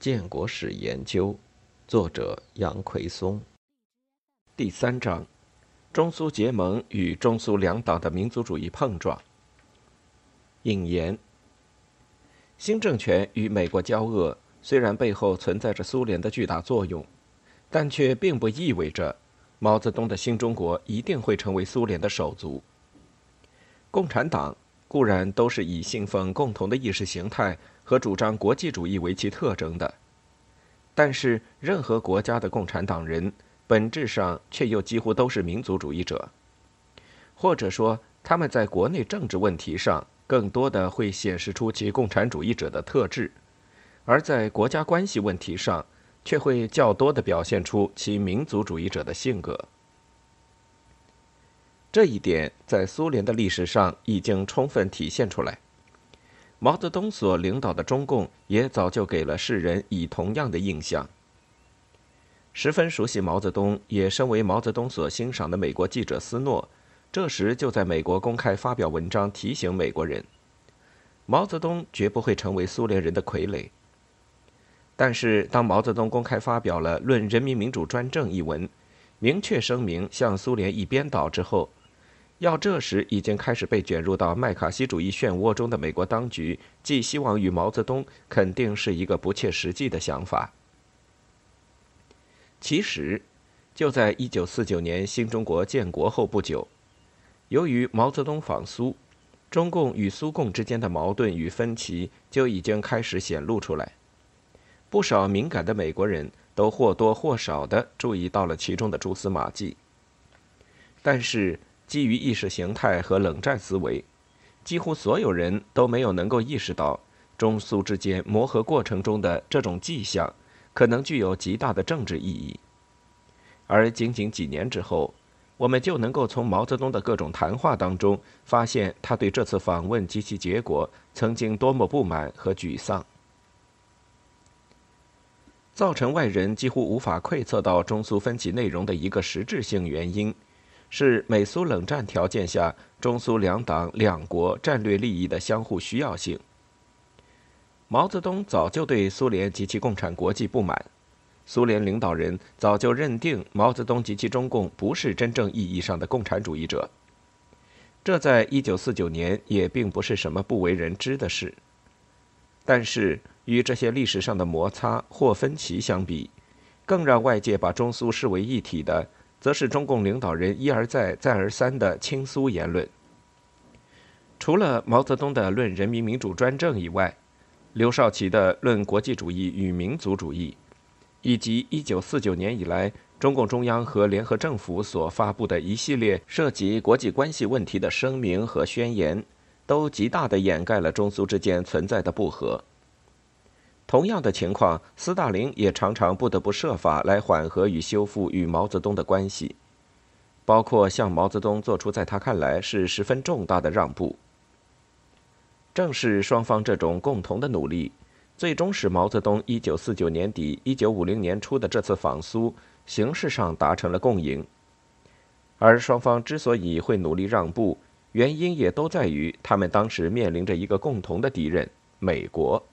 建国史研究，作者杨奎松。第三章：中苏结盟与中苏两党的民族主义碰撞。引言：新政权与美国交恶，虽然背后存在着苏联的巨大作用，但却并不意味着毛泽东的新中国一定会成为苏联的手足。共产党固然都是以信奉共同的意识形态。和主张国际主义为其特征的，但是任何国家的共产党人本质上却又几乎都是民族主义者，或者说他们在国内政治问题上更多的会显示出其共产主义者的特质，而在国家关系问题上却会较多的表现出其民族主义者的性格。这一点在苏联的历史上已经充分体现出来。毛泽东所领导的中共也早就给了世人以同样的印象。十分熟悉毛泽东，也身为毛泽东所欣赏的美国记者斯诺，这时就在美国公开发表文章提醒美国人：毛泽东绝不会成为苏联人的傀儡。但是，当毛泽东公开发表了《论人民民主专政》一文，明确声明向苏联一边倒之后，要这时已经开始被卷入到麦卡锡主义漩涡中的美国当局，寄希望于毛泽东，肯定是一个不切实际的想法。其实，就在一九四九年新中国建国后不久，由于毛泽东访苏，中共与苏共之间的矛盾与分歧就已经开始显露出来。不少敏感的美国人都或多或少地注意到了其中的蛛丝马迹，但是。基于意识形态和冷战思维，几乎所有人都没有能够意识到中苏之间磨合过程中的这种迹象可能具有极大的政治意义。而仅仅几年之后，我们就能够从毛泽东的各种谈话当中发现他对这次访问及其结果曾经多么不满和沮丧。造成外人几乎无法窥测到中苏分歧内容的一个实质性原因。是美苏冷战条件下中苏两党两国战略利益的相互需要性。毛泽东早就对苏联及其共产国际不满，苏联领导人早就认定毛泽东及其中共不是真正意义上的共产主义者。这在一九四九年也并不是什么不为人知的事。但是与这些历史上的摩擦或分歧相比，更让外界把中苏视为一体的。则是中共领导人一而再、再而三的亲苏言论。除了毛泽东的《论人民民主专政》以外，刘少奇的《论国际主义与民族主义》，以及1949年以来中共中央和联合政府所发布的一系列涉及国际关系问题的声明和宣言，都极大地掩盖了中苏之间存在的不和。同样的情况，斯大林也常常不得不设法来缓和与修复与毛泽东的关系，包括向毛泽东做出在他看来是十分重大的让步。正是双方这种共同的努力，最终使毛泽东1949年底、1950年初的这次访苏形式上达成了共赢。而双方之所以会努力让步，原因也都在于他们当时面临着一个共同的敌人——美国。